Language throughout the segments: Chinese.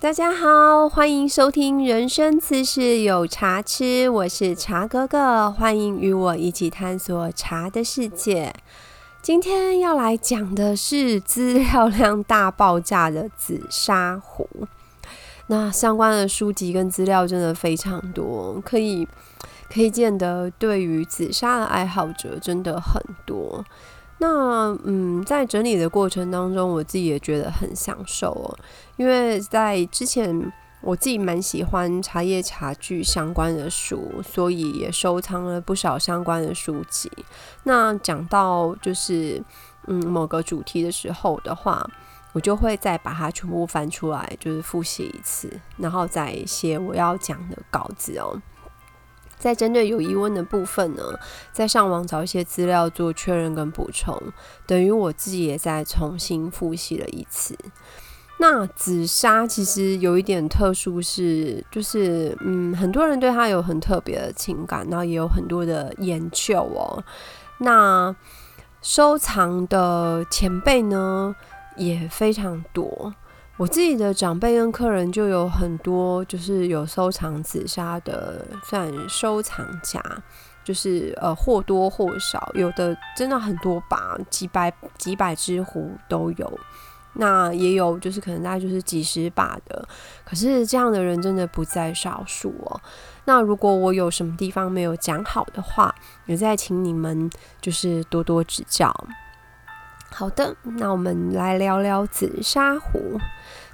大家好，欢迎收听《人生此事有茶吃》，我是茶哥哥，欢迎与我一起探索茶的世界。今天要来讲的是资料量大爆炸的紫砂壶。那相关的书籍跟资料真的非常多，可以可以见得对于紫砂的爱好者真的很多。那嗯，在整理的过程当中，我自己也觉得很享受哦，因为在之前我自己蛮喜欢茶叶茶具相关的书，所以也收藏了不少相关的书籍。那讲到就是嗯某个主题的时候的话，我就会再把它全部翻出来，就是复习一次，然后再写我要讲的稿子哦。在针对有疑问的部分呢，在上网找一些资料做确认跟补充，等于我自己也在重新复习了一次。那紫砂其实有一点特殊，是就是嗯，很多人对它有很特别的情感，然后也有很多的研究哦。那收藏的前辈呢也非常多。我自己的长辈跟客人就有很多，就是有收藏紫砂的，算收藏家，就是呃或多或少，有的真的很多把，几百几百只壶都有，那也有就是可能大概就是几十把的，可是这样的人真的不在少数哦。那如果我有什么地方没有讲好的话，也再请你们就是多多指教。好的，那我们来聊聊紫砂壶。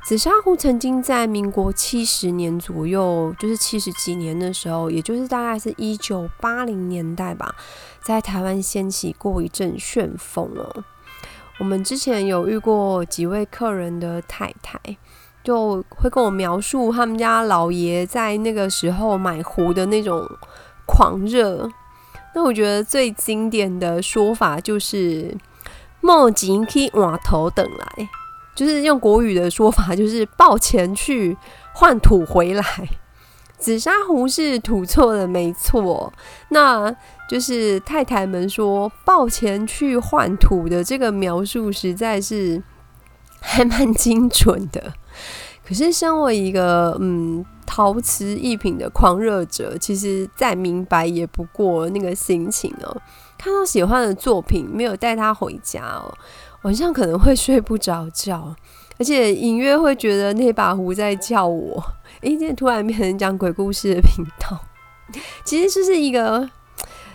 紫砂壶曾经在民国七十年左右，就是七十几年的时候，也就是大概是一九八零年代吧，在台湾掀起过一阵旋风哦。我们之前有遇过几位客人的太太，就会跟我描述他们家老爷在那个时候买壶的那种狂热。那我觉得最经典的说法就是“莫钱去换头等来”。就是用国语的说法，就是抱钱去换土回来。紫砂壶是土错的，没错。那就是太太们说抱钱去换土的这个描述，实在是 还蛮精准的。可是，身为一个嗯陶瓷艺品的狂热者，其实再明白也不过那个心情哦。看到喜欢的作品，没有带他回家哦。晚上可能会睡不着觉，而且隐约会觉得那把壶在叫我。诶，今天突然变成讲鬼故事的频道，其实就是一个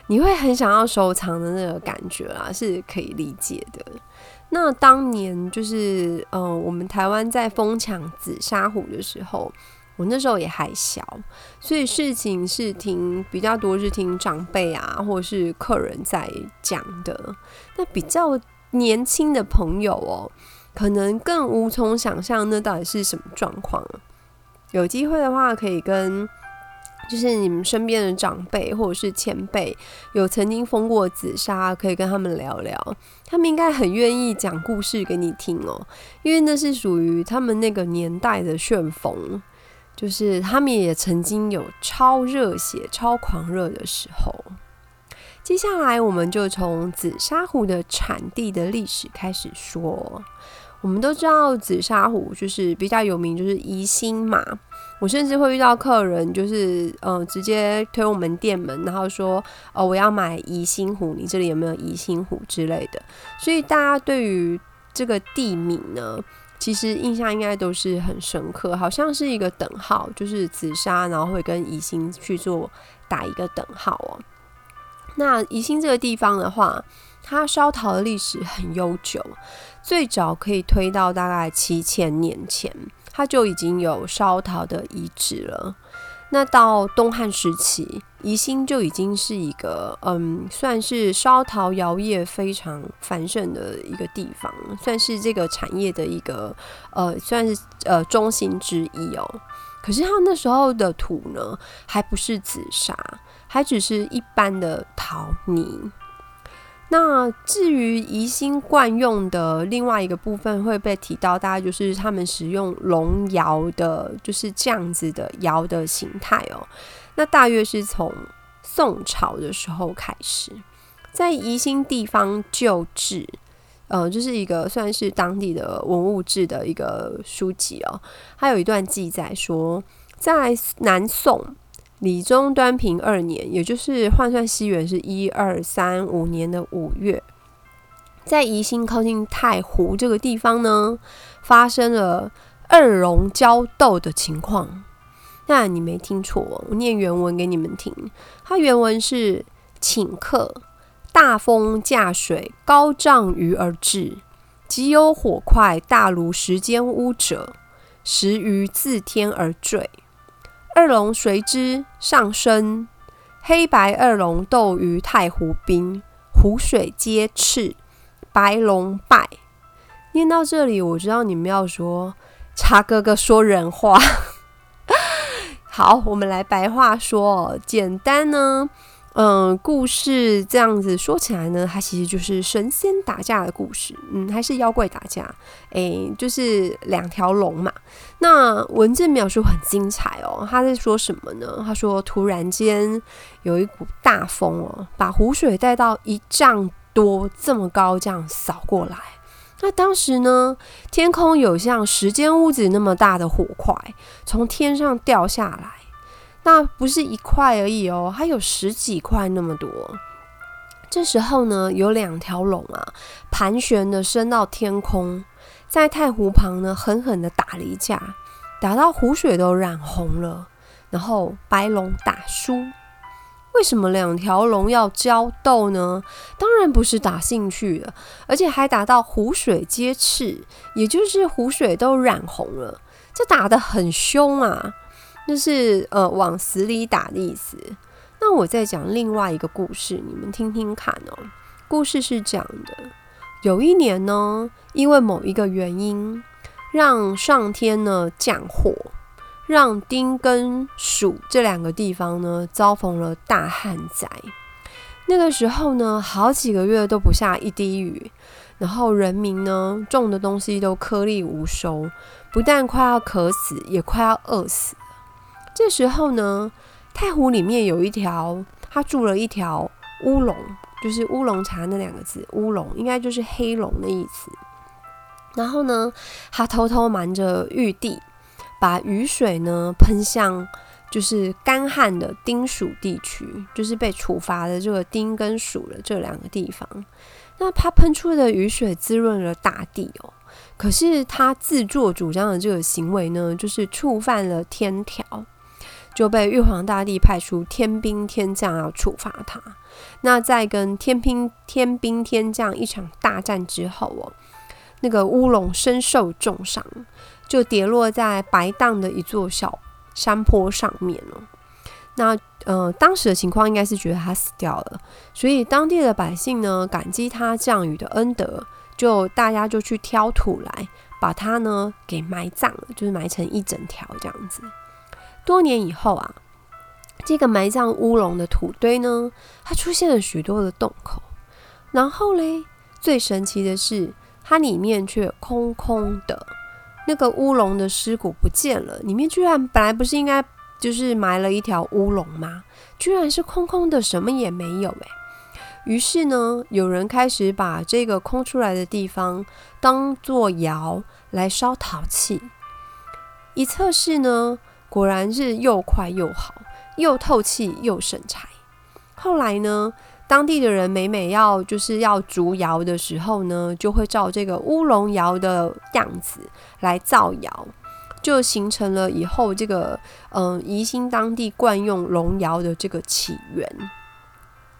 你会很想要收藏的那个感觉啦，是可以理解的。那当年就是嗯，我们台湾在疯抢紫砂壶的时候，我那时候也还小，所以事情是听比较多，是听长辈啊，或者是客人在讲的。那比较。年轻的朋友哦，可能更无从想象那到底是什么状况。有机会的话，可以跟就是你们身边的长辈或者是前辈，有曾经封过紫砂，可以跟他们聊聊，他们应该很愿意讲故事给你听哦，因为那是属于他们那个年代的旋风，就是他们也曾经有超热血、超狂热的时候。接下来，我们就从紫砂壶的产地的历史开始说。我们都知道紫砂壶就是比较有名，就是宜兴嘛。我甚至会遇到客人，就是嗯，直接推我们店门，然后说：“哦，我要买宜兴壶，你这里有没有宜兴壶之类的？”所以大家对于这个地名呢，其实印象应该都是很深刻，好像是一个等号，就是紫砂，然后会跟宜兴去做打一个等号哦。那宜兴这个地方的话，它烧陶的历史很悠久，最早可以推到大概七千年前，它就已经有烧陶的遗址了。那到东汉时期，宜兴就已经是一个嗯，算是烧陶窑业非常繁盛的一个地方，算是这个产业的一个呃，算是呃中心之一哦。可是他那时候的土呢，还不是紫砂。还只是一般的陶泥。那至于宜兴惯用的另外一个部分会被提到，大概就是他们使用龙窑的，就是这样子的窑的形态哦。那大约是从宋朝的时候开始，在宜兴地方旧制，呃，就是一个算是当地的文物志的一个书籍哦。它有一段记载说，在南宋李宗端平二年，也就是换算西元是一二三五年的五月，在宜兴靠近太湖这个地方呢，发生了二龙交斗的情况。那你没听错，我念原文给你们听。它原文是：请客，大风驾水，高涨鱼而至，即有火块大如石间屋者，石鱼自天而坠。二龙随之上升，黑白二龙斗于太湖滨，湖水皆赤，白龙败。念到这里，我知道你们要说茶哥哥说人话。好，我们来白话说，简单呢，嗯，故事这样子说起来呢，它其实就是神仙打架的故事，嗯，还是妖怪打架，诶，就是两条龙嘛。那文字描述很精彩哦，他在说什么呢？他说，突然间有一股大风哦，把湖水带到一丈多这么高，这样扫过来。那当时呢，天空有像十间屋子那么大的火块从天上掉下来，那不是一块而已哦，还有十几块那么多。这时候呢，有两条龙啊，盘旋的升到天空，在太湖旁呢，狠狠的打了一架，打到湖水都染红了，然后白龙打输。为什么两条龙要交斗呢？当然不是打兴趣的，而且还打到湖水皆赤，也就是湖水都染红了。这打得很凶啊，就是呃往死里打的意思。那我再讲另外一个故事，你们听听看哦。故事是这样的：有一年呢，因为某一个原因，让上天呢降火。让丁跟蜀这两个地方呢遭逢了大旱灾。那个时候呢，好几个月都不下一滴雨，然后人民呢种的东西都颗粒无收，不但快要渴死，也快要饿死。这时候呢，太湖里面有一条，他住了一条乌龙，就是乌龙茶那两个字，乌龙应该就是黑龙的意思。然后呢，他偷偷瞒着玉帝。把雨水呢喷向就是干旱的丁蜀地区，就是被处罚的这个丁跟蜀的这两个地方。那他喷出的雨水滋润了大地哦。可是他自作主张的这个行为呢，就是触犯了天条，就被玉皇大帝派出天兵天将要处罚他。那在跟天兵天兵天将一场大战之后哦，那个乌龙身受重伤。就跌落在白荡的一座小山坡上面了。那呃，当时的情况应该是觉得他死掉了，所以当地的百姓呢，感激他降雨的恩德，就大家就去挑土来把他呢给埋葬了，就是埋成一整条这样子。多年以后啊，这个埋葬乌龙的土堆呢，它出现了许多的洞口，然后嘞，最神奇的是，它里面却空空的。那个乌龙的尸骨不见了，里面居然本来不是应该就是埋了一条乌龙吗？居然是空空的，什么也没有诶。于是呢，有人开始把这个空出来的地方当做窑来烧陶器。一测试呢，果然是又快又好，又透气又省柴。后来呢？当地的人每每要就是要竹窑的时候呢，就会照这个乌龙窑的样子来造窑，就形成了以后这个嗯宜兴当地惯用龙窑的这个起源。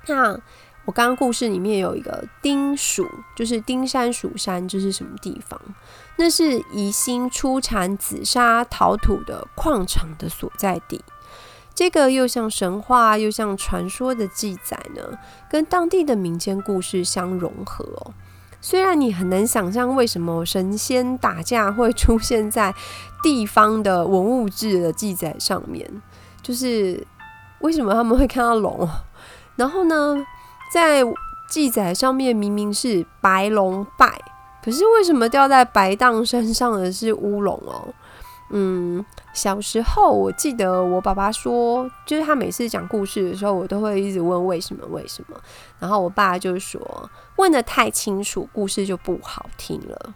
那我刚刚故事里面有一个丁蜀，就是丁山蜀山，这是什么地方？那是宜兴出产紫砂陶土的矿场的所在地。这个又像神话又像传说的记载呢，跟当地的民间故事相融合。虽然你很难想象为什么神仙打架会出现在地方的文物志的记载上面，就是为什么他们会看到龙？然后呢，在记载上面明明是白龙拜，可是为什么掉在白荡身上的是乌龙哦？嗯，小时候，我记得我爸爸说，就是他每次讲故事的时候，我都会一直问为什么为什么。然后我爸就说，问的太清楚，故事就不好听了。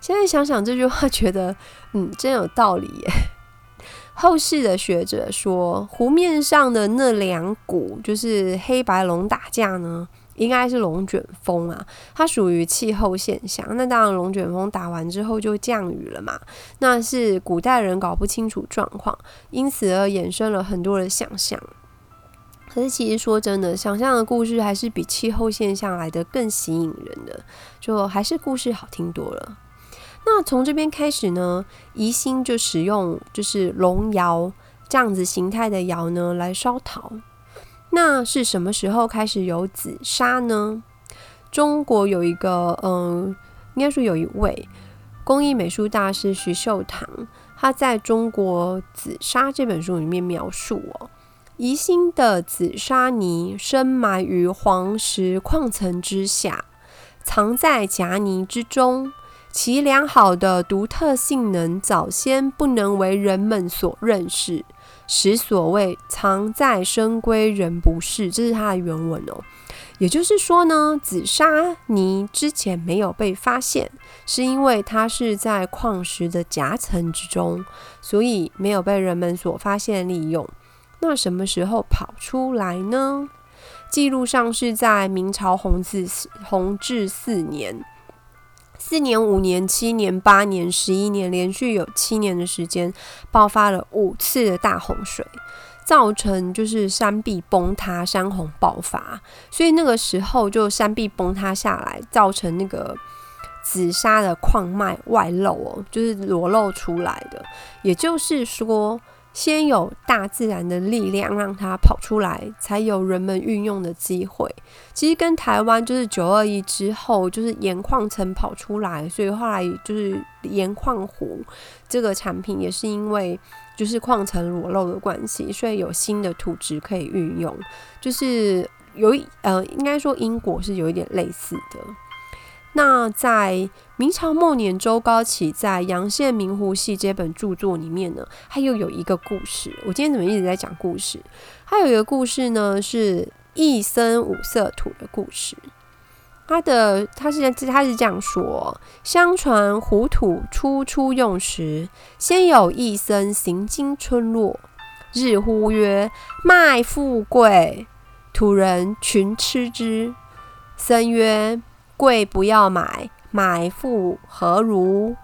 现在想想这句话，觉得嗯，真有道理耶。后世的学者说，湖面上的那两股就是黑白龙打架呢。应该是龙卷风啊，它属于气候现象。那当然，龙卷风打完之后就降雨了嘛。那是古代人搞不清楚状况，因此而衍生了很多的想象。可是其实说真的，想象的故事还是比气候现象来的更吸引人的，就还是故事好听多了。那从这边开始呢，宜兴就使用就是龙窑这样子形态的窑呢来烧陶。那是什么时候开始有紫砂呢？中国有一个，嗯，应该说有一位工艺美术大师徐秀堂，他在中国紫砂这本书里面描述哦，宜兴的紫砂泥深埋于黄石矿层之下，藏在夹泥之中，其良好的独特性能早先不能为人们所认识。使所谓藏在深闺人不识，这是他的原文哦。也就是说呢，紫砂泥之前没有被发现，是因为它是在矿石的夹层之中，所以没有被人们所发现利用。那什么时候跑出来呢？记录上是在明朝弘治弘治四年。四年、五年、七年、八年、十一年，连续有七年的时间，爆发了五次的大洪水，造成就是山壁崩塌、山洪爆发，所以那个时候就山壁崩塌下来，造成那个紫砂的矿脉外露哦，就是裸露出来的，也就是说。先有大自然的力量让它跑出来，才有人们运用的机会。其实跟台湾就是九二一之后，就是盐矿层跑出来，所以后来就是盐矿湖这个产品也是因为就是矿层裸露的关系，所以有新的土质可以运用。就是有一呃，应该说因果是有一点类似的。那在明朝末年，周高启在《阳羡明湖系》这本著作里面呢，他又有一个故事。我今天怎么一直在讲故事？他有一个故事呢，是一僧五色土的故事。他的他是他是这样说：相传胡土初初用时，先有一僧行经村落，日呼曰：“卖富贵！”土人群吃之。僧曰。贵不要买，买富何如？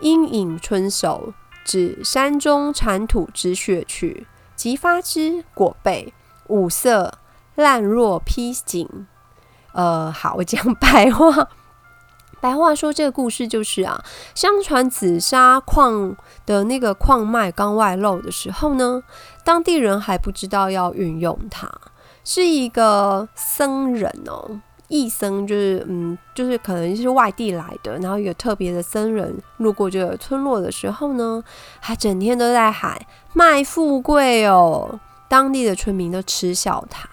阴影春手，指山中产土之穴去，即发之果背五色，烂若披锦。呃，好，我讲白话。白话说，这个故事就是啊，相传紫砂矿的那个矿脉刚外露的时候呢，当地人还不知道要运用它，是一个僧人哦。义僧就是，嗯，就是可能是外地来的，然后有特别的僧人路过这个村落的时候呢，他整天都在喊卖富贵哦，当地的村民都嗤笑他。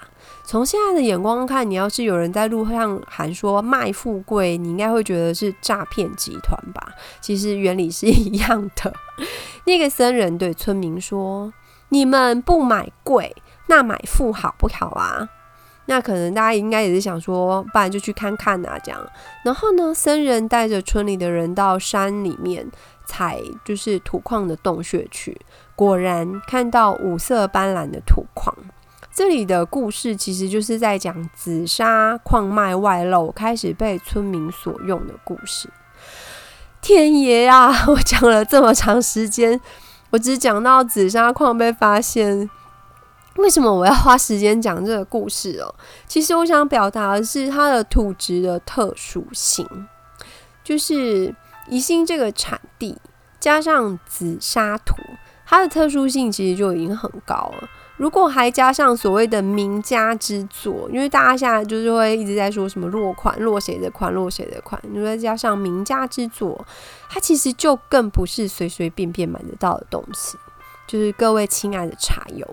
从现在的眼光看，你要是有人在路上喊说卖富贵，你应该会觉得是诈骗集团吧？其实原理是一样的。那个僧人对村民说：“你们不买贵，那买富好不好啊？”那可能大家应该也是想说，不然就去看看啊，这样。然后呢，僧人带着村里的人到山里面采，就是土矿的洞穴去。果然看到五色斑斓的土矿。这里的故事其实就是在讲紫砂矿脉外露，开始被村民所用的故事。天爷啊！我讲了这么长时间，我只讲到紫砂矿被发现。为什么我要花时间讲这个故事哦？其实我想表达的是它的土质的特殊性，就是宜兴这个产地加上紫砂土，它的特殊性其实就已经很高了。如果还加上所谓的名家之作，因为大家现在就是会一直在说什么落款落谁的款落谁的款，你再加上名家之作，它其实就更不是随随便便买得到的东西。就是各位亲爱的茶友，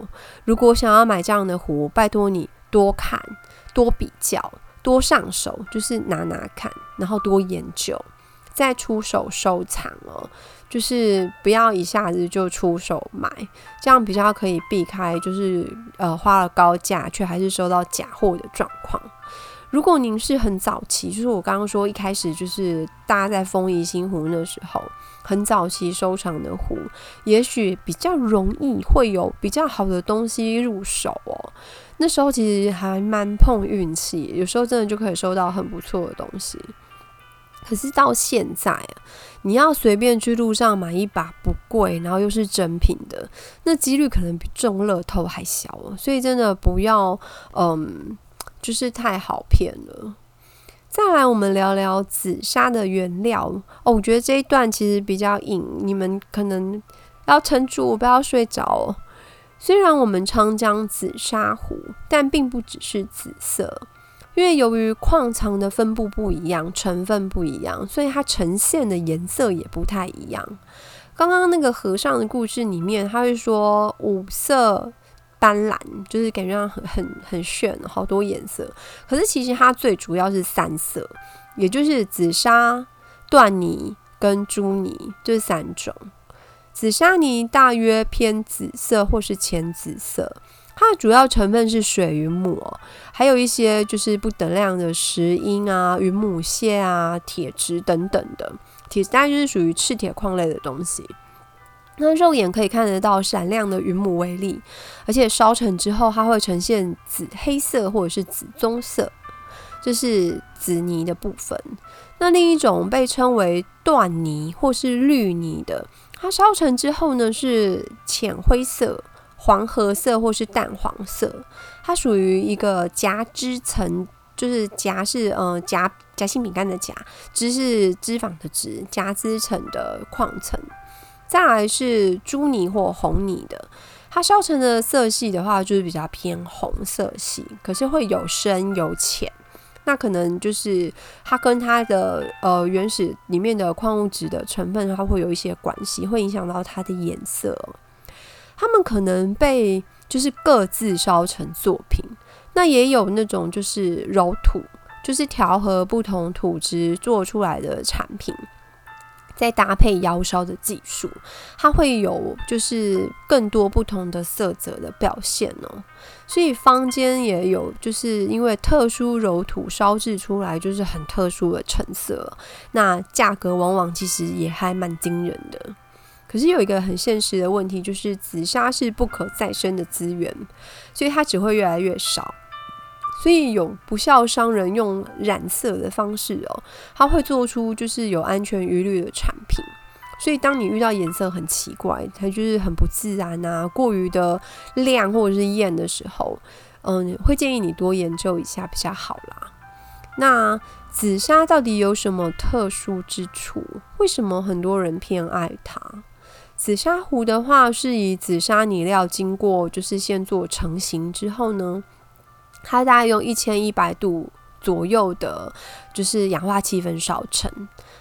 如果想要买这样的壶，拜托你多看、多比较、多上手，就是拿拿看，然后多研究。再出手收藏哦，就是不要一下子就出手买，这样比较可以避开就是呃花了高价却还是收到假货的状况。如果您是很早期，就是我刚刚说一开始就是大家在丰宜新湖那时候很早期收藏的壶，也许比较容易会有比较好的东西入手哦。那时候其实还蛮碰运气，有时候真的就可以收到很不错的东西。可是到现在啊，你要随便去路上买一把不贵，然后又是真品的，那几率可能比中乐透还小哦。所以真的不要嗯。就是太好骗了。再来，我们聊聊紫砂的原料哦。我觉得这一段其实比较硬，你们可能要撑住，不要睡着。虽然我们常讲紫砂壶，但并不只是紫色，因为由于矿藏的分布不一样，成分不一样，所以它呈现的颜色也不太一样。刚刚那个和尚的故事里面，他会说五色。斑斓就是感觉上很很很炫，好多颜色。可是其实它最主要是三色，也就是紫砂、缎泥跟朱泥这三种。紫砂泥大约偏紫色或是浅紫色，它的主要成分是水云母，还有一些就是不等量的石英啊、云母屑啊、铁质等等的。铁大概就是属于赤铁矿类的东西。那肉眼可以看得到闪亮的云母微粒，而且烧成之后，它会呈现紫黑色或者是紫棕色，这是紫泥的部分。那另一种被称为缎泥或是绿泥的，它烧成之后呢是浅灰色、黄褐色或是淡黄色，它属于一个夹脂层，就是夹是呃夹夹心饼干的夹，脂是脂肪的脂，夹脂层的矿层。再来是朱泥或红泥的，它烧成的色系的话，就是比较偏红色系，可是会有深有浅。那可能就是它跟它的呃原始里面的矿物质的成分，它会有一些关系，会影响到它的颜色。它们可能被就是各自烧成作品，那也有那种就是揉土，就是调和不同土质做出来的产品。再搭配窑烧的技术，它会有就是更多不同的色泽的表现哦。所以坊间也有就是因为特殊揉土烧制出来就是很特殊的成色，那价格往往其实也还蛮惊人的。可是有一个很现实的问题，就是紫砂是不可再生的资源，所以它只会越来越少。所以有不孝商人用染色的方式哦，他会做出就是有安全疑虑的产品。所以当你遇到颜色很奇怪，它就是很不自然啊，过于的亮或者是艳的时候，嗯，会建议你多研究一下比较好啦。那紫砂到底有什么特殊之处？为什么很多人偏爱它？紫砂壶的话，是以紫砂泥料经过就是先做成型之后呢？它大概用一千一百度左右的，就是氧化气氛烧成。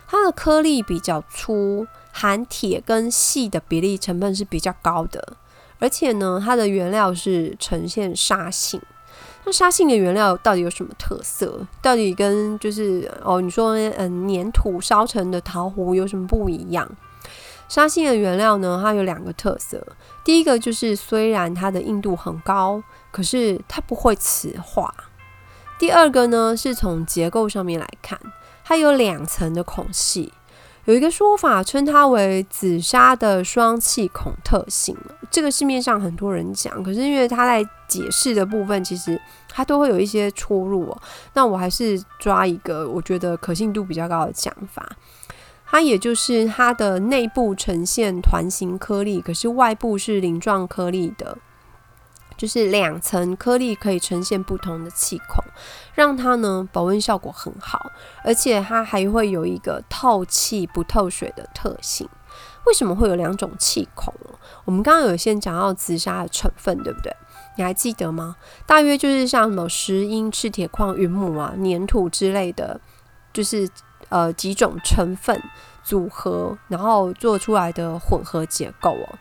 它的颗粒比较粗，含铁跟细的比例成分是比较高的。而且呢，它的原料是呈现沙性。那沙性的原料到底有什么特色？到底跟就是哦，你说嗯，粘土烧成的陶壶有什么不一样？沙性的原料呢，它有两个特色。第一个就是，虽然它的硬度很高，可是它不会磁化。第二个呢，是从结构上面来看，它有两层的孔隙。有一个说法称它为紫砂的双气孔特性。这个市面上很多人讲，可是因为它在解释的部分，其实它都会有一些出入。那我还是抓一个我觉得可信度比较高的讲法。它也就是它的内部呈现团形颗粒，可是外部是鳞状颗粒的，就是两层颗粒可以呈现不同的气孔，让它呢保温效果很好，而且它还会有一个透气不透水的特性。为什么会有两种气孔？我们刚刚有先讲到紫砂的成分，对不对？你还记得吗？大约就是像什么石英、赤铁矿、云母啊、粘土之类的，就是。呃，几种成分组合，然后做出来的混合结构哦。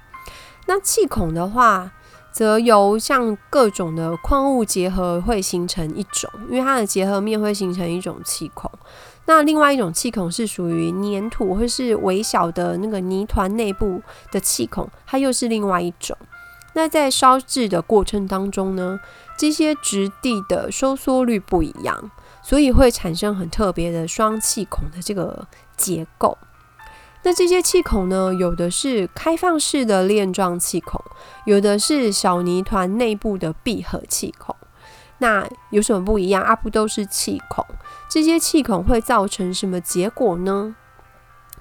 那气孔的话，则由像各种的矿物结合会形成一种，因为它的结合面会形成一种气孔。那另外一种气孔是属于粘土或是微小的那个泥团内部的气孔，它又是另外一种。那在烧制的过程当中呢，这些质地的收缩率不一样，所以会产生很特别的双气孔的这个结构。那这些气孔呢，有的是开放式的链状气孔，有的是小泥团内部的闭合气孔。那有什么不一样啊？不都是气孔？这些气孔会造成什么结果呢？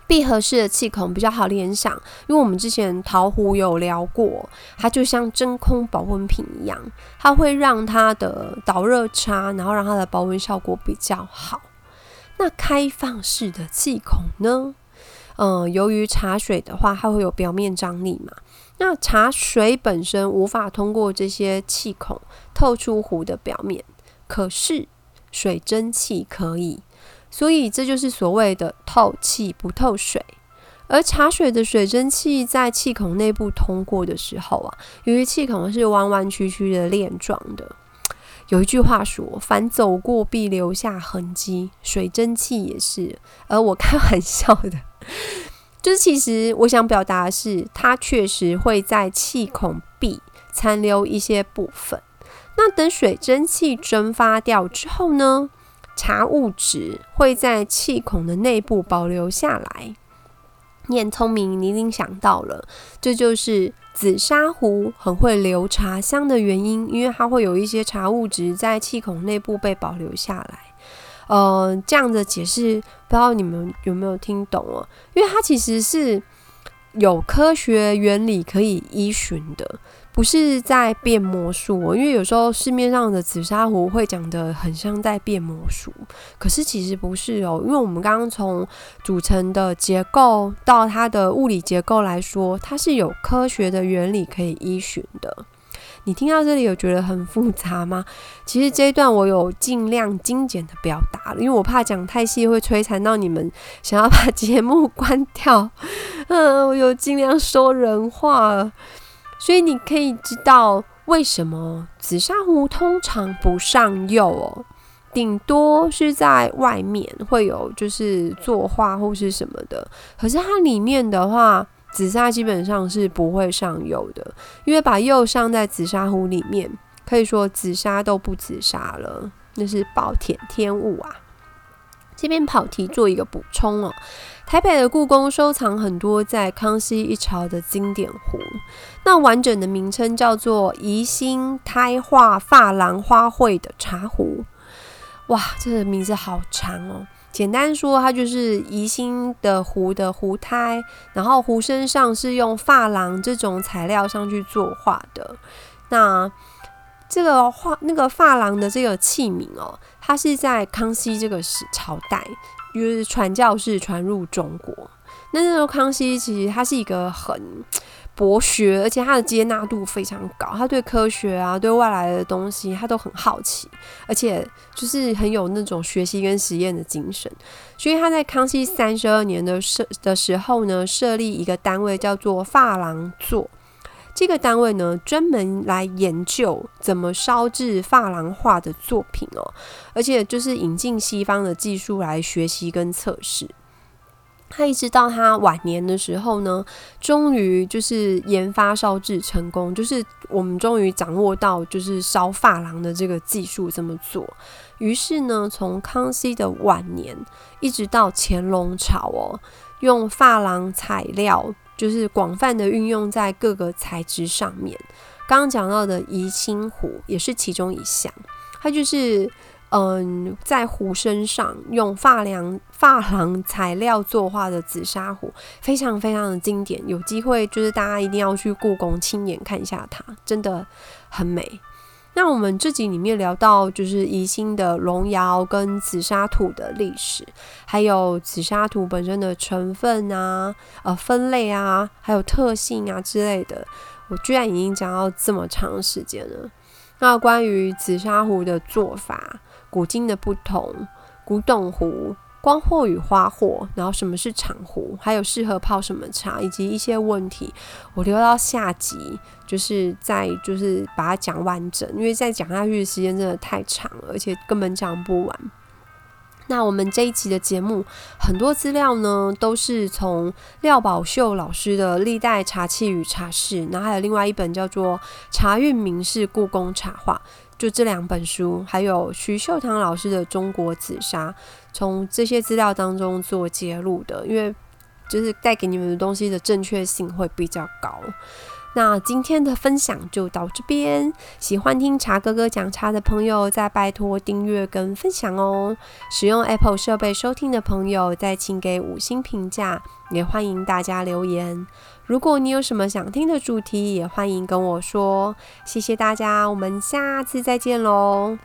闭合式的气孔比较好联想，因为我们之前陶壶有聊过，它就像真空保温瓶一样，它会让它的导热差，然后让它的保温效果比较好。那开放式的气孔呢？嗯，由于茶水的话，它会有表面张力嘛，那茶水本身无法通过这些气孔透出壶的表面，可是水蒸气可以。所以这就是所谓的透气不透水，而茶水的水蒸气在气孔内部通过的时候啊，由于气孔是弯弯曲曲的链状的，有一句话说“凡走过必留下痕迹”，水蒸气也是。而我开玩笑的，就是其实我想表达的是，它确实会在气孔壁残留一些部分。那等水蒸气蒸发掉之后呢？茶物质会在气孔的内部保留下来。念聪明，你一定想到了，这就是紫砂壶很会留茶香的原因，因为它会有一些茶物质在气孔内部被保留下来。呃，这样的解释不知道你们有没有听懂哦？因为它其实是有科学原理可以依循的。不是在变魔术，因为有时候市面上的紫砂壶会讲的很像在变魔术，可是其实不是哦。因为我们刚刚从组成的结构到它的物理结构来说，它是有科学的原理可以依循的。你听到这里有觉得很复杂吗？其实这一段我有尽量精简的表达了，因为我怕讲太细会摧残到你们，想要把节目关掉。嗯，我有尽量说人话。所以你可以知道为什么紫砂壶通常不上釉哦，顶多是在外面会有就是作画或是什么的。可是它里面的话，紫砂基本上是不会上釉的，因为把釉上在紫砂壶里面，可以说紫砂都不紫砂了，那是暴殄天物啊。这边跑题做一个补充哦。台北的故宫收藏很多在康熙一朝的经典壶，那完整的名称叫做宜兴胎画珐琅花卉的茶壶。哇，这个名字好长哦！简单说，它就是宜兴的壶的壶胎，然后壶身上是用珐琅这种材料上去作画的。那这个画那个珐琅的这个器皿哦，它是在康熙这个时朝代。就是传教士传入中国，那那时候康熙其实他是一个很博学，而且他的接纳度非常高，他对科学啊，对外来的东西他都很好奇，而且就是很有那种学习跟实验的精神，所以他在康熙三十二年的设的时候呢，设立一个单位叫做珐琅座。这个单位呢，专门来研究怎么烧制珐琅画的作品哦，而且就是引进西方的技术来学习跟测试。他一直到他晚年的时候呢，终于就是研发烧制成功，就是我们终于掌握到就是烧珐琅的这个技术怎么做。于是呢，从康熙的晚年一直到乾隆朝哦，用珐琅材料。就是广泛的运用在各个材质上面。刚刚讲到的宜兴壶也是其中一项，它就是嗯，在壶身上用发梁发廊材料作画的紫砂壶，非常非常的经典。有机会就是大家一定要去故宫亲眼看一下它，真的很美。那我们这集里面聊到，就是宜兴的龙窑跟紫砂土的历史，还有紫砂土本身的成分啊、呃分类啊，还有特性啊之类的，我居然已经讲到这么长时间了。那关于紫砂壶的做法、古今的不同、古董壶。光货与花货，然后什么是长壶，还有适合泡什么茶，以及一些问题，我留到下集，就是再就是把它讲完整，因为再讲下去的时间真的太长了，而且根本讲不完。那我们这一期的节目，很多资料呢都是从廖宝秀老师的《历代茶器与茶室》，然后还有另外一本叫做《茶韵名士故宫茶话》，就这两本书，还有徐秀堂老师的《中国紫砂》，从这些资料当中做揭露的，因为就是带给你们的东西的正确性会比较高。那今天的分享就到这边，喜欢听茶哥哥讲茶的朋友，再拜托订阅跟分享哦。使用 Apple 设备收听的朋友，再请给五星评价，也欢迎大家留言。如果你有什么想听的主题，也欢迎跟我说。谢谢大家，我们下次再见喽。